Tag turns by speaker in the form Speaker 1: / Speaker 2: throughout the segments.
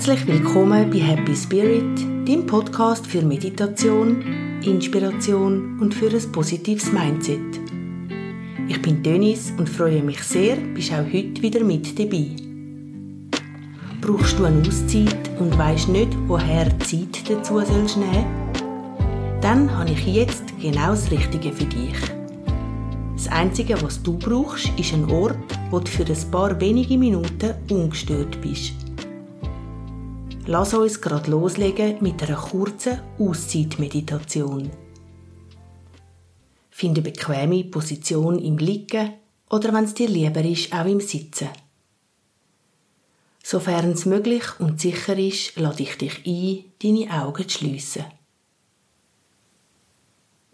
Speaker 1: Herzlich willkommen bei Happy Spirit, dem Podcast für Meditation, Inspiration und für ein positives Mindset. Ich bin Dennis und freue mich sehr, bist auch heute wieder mit dabei. Brauchst du eine Auszeit und weißt nicht, woher Zeit dazu sollst nehmen? Dann habe ich jetzt genau das Richtige für dich. Das Einzige, was du brauchst, ist ein Ort, wo du für ein paar wenige Minuten ungestört bist. Lass uns gerade loslegen mit einer kurzen Auszeitmeditation. Finde eine bequeme Position im Liegen oder wenn es dir lieber ist, auch im Sitzen. Sofern es möglich und sicher ist, lade ich dich ein, deine Augen zu schliessen.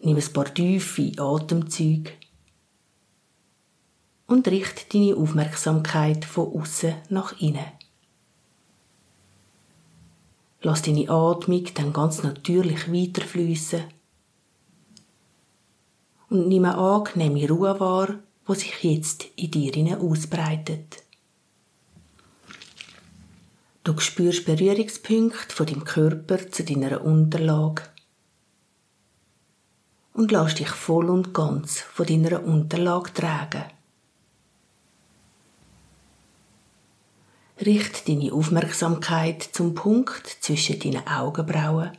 Speaker 1: Nimm ein paar tiefe Atemzüge und richte deine Aufmerksamkeit von außen nach innen. Lass deine Atmung dann ganz natürlich weiterfließen und nimm eine angenehme Ruhe wahr, wo sich jetzt in dir ausbreitet. Du spürst Berührungspunkte von deinem Körper zu deiner Unterlage und lass dich voll und ganz von deiner Unterlage tragen. Richt deine Aufmerksamkeit zum Punkt zwischen deinen Augenbrauen.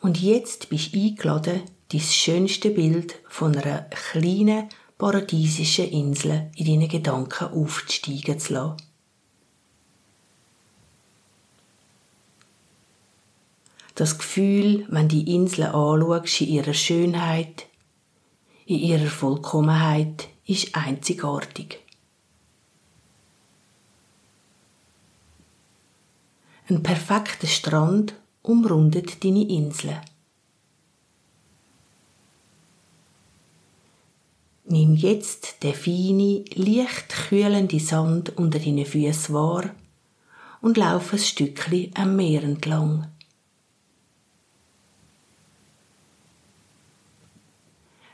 Speaker 1: Und jetzt bist du eingeladen, dein schönste Bild von einer kleinen paradiesischen Insel in deinen Gedanken aufsteigen zu lassen. Das Gefühl, wenn die Insel anschaust in ihrer Schönheit, in ihrer Vollkommenheit, ist einzigartig. Ein perfekter Strand umrundet deine Insel. Nimm jetzt den feinen, leicht kühlenden Sand unter deinen Füßen wahr und lauf ein Stückchen am Meer entlang.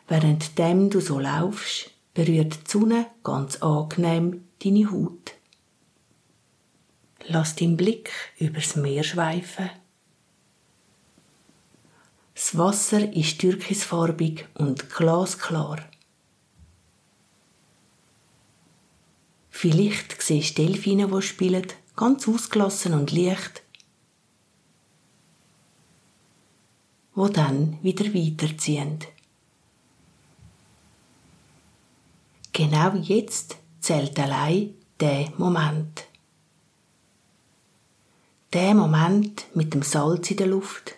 Speaker 1: Währenddem du so laufst, berührt die Sonne ganz angenehm deine Haut. Lass deinen Blick übers Meer schweifen. Das Wasser ist türkisfarbig und glasklar. Vielleicht siehst du Delfine, die spielen, ganz ausgelassen und leicht, wo dann wieder weiterziehen. Genau jetzt zählt allein der Moment. Der Moment mit dem Salz in der Luft,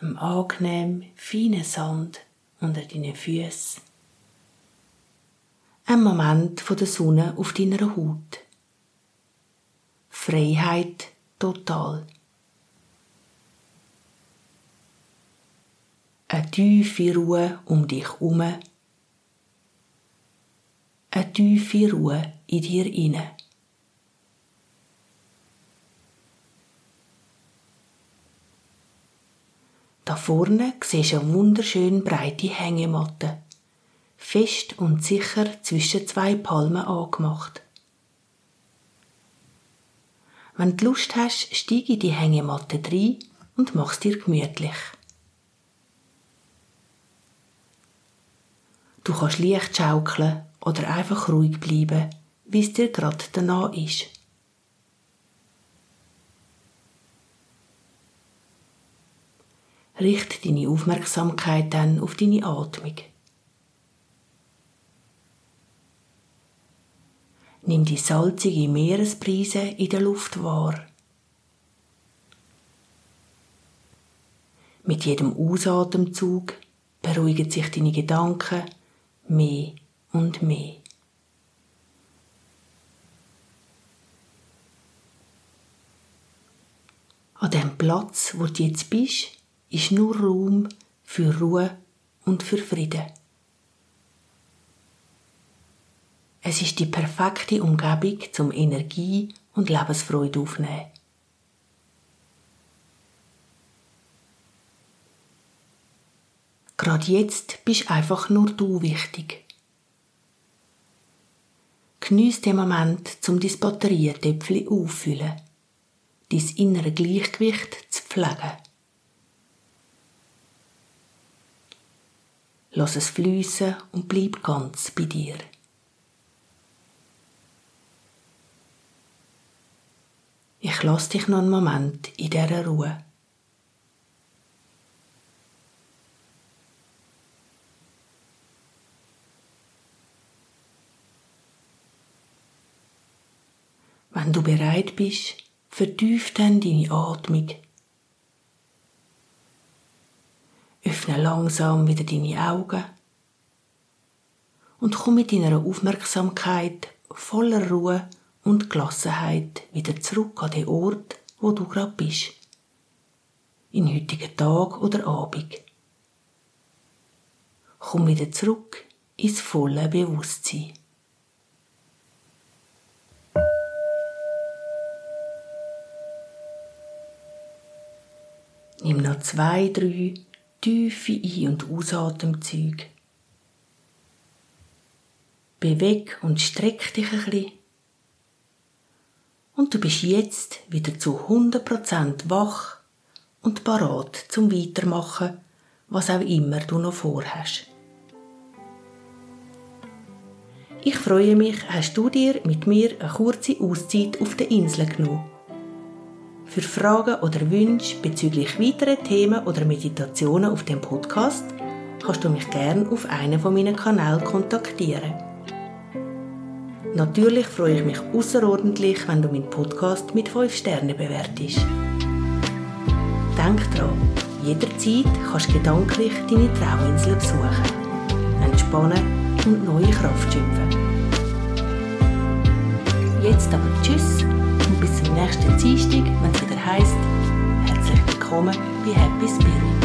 Speaker 1: dem angenehm feinen Sand unter deinen Füßen. Ein Moment von der Sonne auf deiner Haut. Freiheit total. Eine tiefe Ruhe um dich herum. Eine tiefe Ruhe in dir inne. Da vorne siehst du eine wunderschön breite Hängematte. Fest und sicher zwischen zwei Palmen angemacht. Wenn du Lust hast, steige in die Hängematte rein und mach's dir gemütlich. Du kannst leicht schaukeln oder einfach ruhig bleiben, wie es dir gerade danach ist. Richte deine Aufmerksamkeit dann auf deine Atmung. Nimm die salzige Meeresbrise in der Luft wahr. Mit jedem Ausatemzug beruhigen sich deine Gedanken mehr und mehr. An dem Platz, wo du jetzt bist, ist nur Raum für Ruhe und für Frieden. Es ist die perfekte Umgebung zum Energie und Lebensfreude aufnehmen. Gerade jetzt bist einfach nur du wichtig. Geniess den Moment, um dein Batterietöpfchen auffüllen, dein innere Gleichgewicht zu pflegen. Lass es fließen und bleib ganz bei dir. Ich lasse dich noch einen Moment in dieser Ruhe. Wenn du bereit bist, vertief dann deine Atmung. Öffne langsam wieder deine Augen und komm mit deiner Aufmerksamkeit voller Ruhe und Gelassenheit wieder zurück an den Ort, wo du gerade bist. In heutigen Tag oder Abend. Komm wieder zurück ins volle Bewusstsein. Nimm noch zwei, drei tiefe Ein- und Ausatemzüge. Beweg und streck dich ein bisschen. Und du bist jetzt wieder zu 100% wach und parat zum Weitermachen, was auch immer du noch vorhast. Ich freue mich, hast du dir mit mir eine kurze Auszeit auf der Insel genommen. Für Fragen oder Wünsche bezüglich weiterer Themen oder Meditationen auf dem Podcast kannst du mich gerne auf einen von meinen Kanälen kontaktieren. Natürlich freue ich mich außerordentlich, wenn du meinen Podcast mit 5 Sternen bewertest. Denk dran, jederzeit kannst du gedanklich deine Trauminsel besuchen, entspannen und neue Kraft schöpfen. Jetzt aber Tschüss und bis zum nächsten Dienstag, wenn heisst, herzlich willkommen bei Happy Spirit.